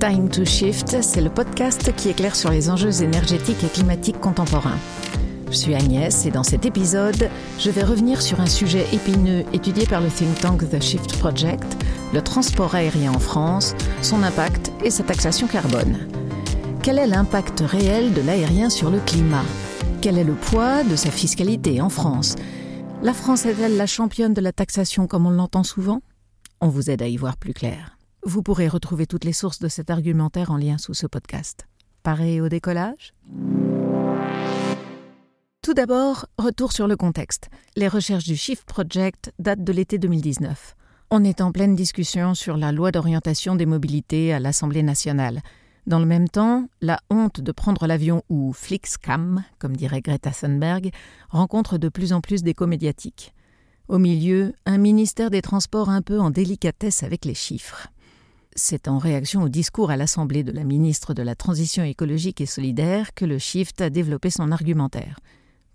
Time to Shift, c'est le podcast qui éclaire sur les enjeux énergétiques et climatiques contemporains. Je suis Agnès et dans cet épisode, je vais revenir sur un sujet épineux étudié par le think tank The Shift Project, le transport aérien en France, son impact et sa taxation carbone. Quel est l'impact réel de l'aérien sur le climat? Quel est le poids de sa fiscalité en France? La France est-elle la championne de la taxation comme on l'entend souvent? On vous aide à y voir plus clair. Vous pourrez retrouver toutes les sources de cet argumentaire en lien sous ce podcast. Paré au décollage? Tout d'abord, retour sur le contexte. Les recherches du Shift Project datent de l'été 2019. On est en pleine discussion sur la loi d'orientation des mobilités à l'Assemblée nationale. Dans le même temps, la honte de prendre l'avion ou Flixcam, comme dirait Greta Thunberg, rencontre de plus en plus d'écho médiatiques. Au milieu, un ministère des Transports un peu en délicatesse avec les chiffres. C'est en réaction au discours à l'Assemblée de la ministre de la Transition écologique et solidaire que le Shift a développé son argumentaire,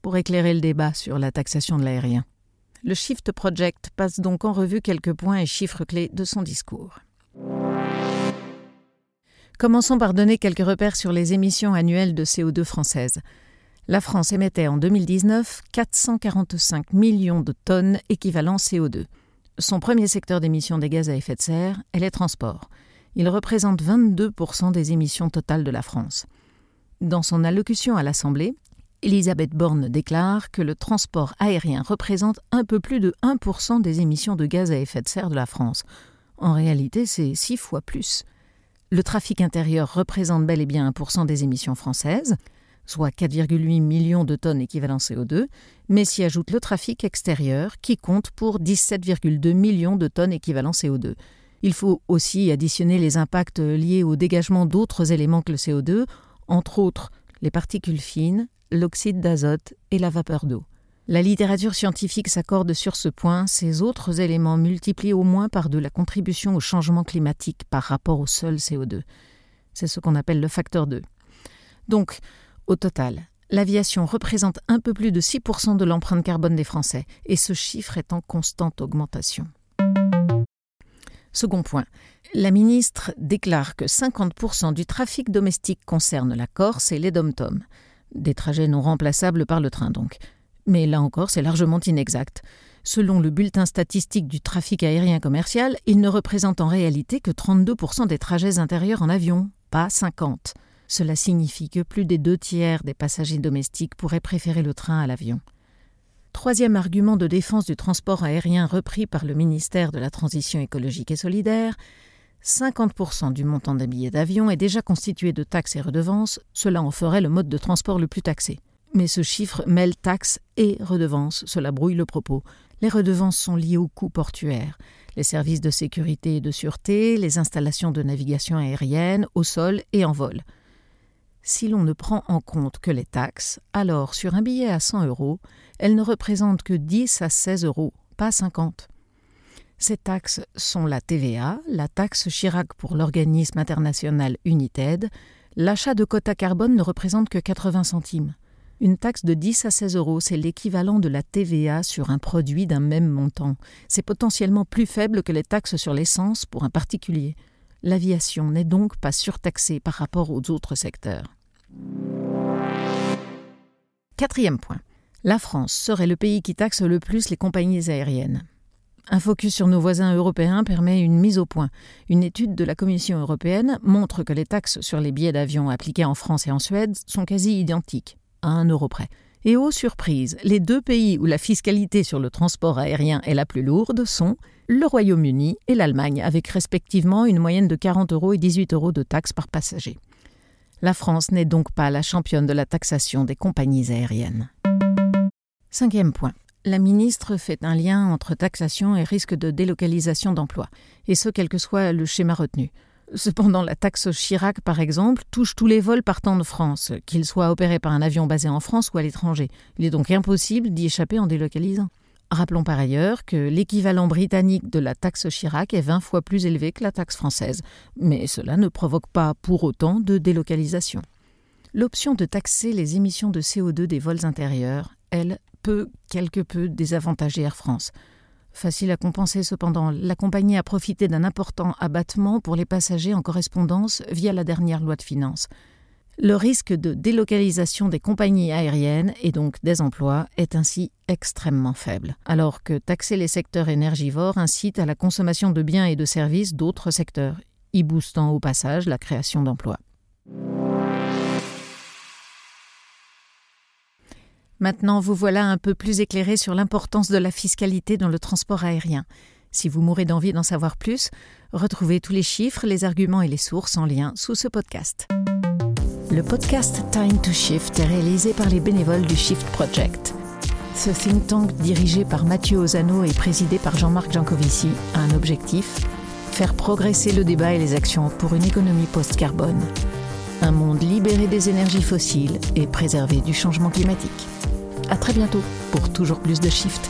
pour éclairer le débat sur la taxation de l'aérien. Le Shift Project passe donc en revue quelques points et chiffres clés de son discours. Commençons par donner quelques repères sur les émissions annuelles de CO2 françaises. La France émettait en 2019 445 millions de tonnes équivalent CO2. Son premier secteur d'émissions des gaz à effet de serre est les transports. Il représente 22% des émissions totales de la France. Dans son allocution à l'Assemblée, Elisabeth Borne déclare que le transport aérien représente un peu plus de 1% des émissions de gaz à effet de serre de la France. En réalité, c'est six fois plus. Le trafic intérieur représente bel et bien 1% des émissions françaises soit 4,8 millions de tonnes équivalent CO2, mais s'y ajoute le trafic extérieur qui compte pour 17,2 millions de tonnes équivalent CO2. Il faut aussi additionner les impacts liés au dégagement d'autres éléments que le CO2, entre autres les particules fines, l'oxyde d'azote et la vapeur d'eau. La littérature scientifique s'accorde sur ce point, ces autres éléments multiplient au moins par de la contribution au changement climatique par rapport au seul CO2. C'est ce qu'on appelle le facteur 2. Donc, au total, l'aviation représente un peu plus de 6% de l'empreinte carbone des Français, et ce chiffre est en constante augmentation. Second point, la ministre déclare que 50% du trafic domestique concerne la Corse et les dom des trajets non remplaçables par le train donc. Mais là encore, c'est largement inexact. Selon le bulletin statistique du trafic aérien commercial, il ne représente en réalité que 32% des trajets intérieurs en avion, pas 50. Cela signifie que plus des deux tiers des passagers domestiques pourraient préférer le train à l'avion. Troisième argument de défense du transport aérien repris par le ministère de la Transition écologique et solidaire 50% du montant des billets d'avion est déjà constitué de taxes et redevances, cela en ferait le mode de transport le plus taxé. Mais ce chiffre mêle taxes et redevances, cela brouille le propos. Les redevances sont liées aux coûts portuaires, les services de sécurité et de sûreté, les installations de navigation aérienne, au sol et en vol si l'on ne prend en compte que les taxes, alors sur un billet à 100 euros, elles ne représentent que 10 à 16 euros, pas 50. Ces taxes sont la TVA, la taxe Chirac pour l'organisme international United, l'achat de quotas carbone ne représente que 80 centimes. Une taxe de 10 à 16 euros, c'est l'équivalent de la TVA sur un produit d'un même montant. C'est potentiellement plus faible que les taxes sur l'essence pour un particulier. L'aviation n'est donc pas surtaxée par rapport aux autres secteurs. Quatrième point. La France serait le pays qui taxe le plus les compagnies aériennes. Un focus sur nos voisins européens permet une mise au point. Une étude de la Commission européenne montre que les taxes sur les billets d'avion appliquées en France et en Suède sont quasi identiques, à un euro près. Et aux surprises, les deux pays où la fiscalité sur le transport aérien est la plus lourde sont le Royaume-Uni et l'Allemagne, avec respectivement une moyenne de 40 euros et 18 euros de taxes par passager. La France n'est donc pas la championne de la taxation des compagnies aériennes. Cinquième point. La ministre fait un lien entre taxation et risque de délocalisation d'emplois, et ce quel que soit le schéma retenu. Cependant, la taxe Chirac, par exemple, touche tous les vols partant de France, qu'ils soient opérés par un avion basé en France ou à l'étranger. Il est donc impossible d'y échapper en délocalisant. Rappelons par ailleurs que l'équivalent britannique de la taxe Chirac est 20 fois plus élevé que la taxe française, mais cela ne provoque pas pour autant de délocalisation. L'option de taxer les émissions de CO2 des vols intérieurs, elle, peut quelque peu désavantager Air France. Facile à compenser cependant, la compagnie a profité d'un important abattement pour les passagers en correspondance via la dernière loi de finances. Le risque de délocalisation des compagnies aériennes et donc des emplois est ainsi extrêmement faible, alors que taxer les secteurs énergivores incite à la consommation de biens et de services d'autres secteurs, y boostant au passage la création d'emplois. Maintenant, vous voilà un peu plus éclairé sur l'importance de la fiscalité dans le transport aérien. Si vous mourrez d'envie d'en savoir plus, retrouvez tous les chiffres, les arguments et les sources en lien sous ce podcast. Le podcast Time to Shift est réalisé par les bénévoles du Shift Project. Ce think tank dirigé par Mathieu Ozano et présidé par Jean-Marc Jancovici a un objectif faire progresser le débat et les actions pour une économie post-carbone. Un monde libéré des énergies fossiles et préservé du changement climatique. À très bientôt pour toujours plus de Shift.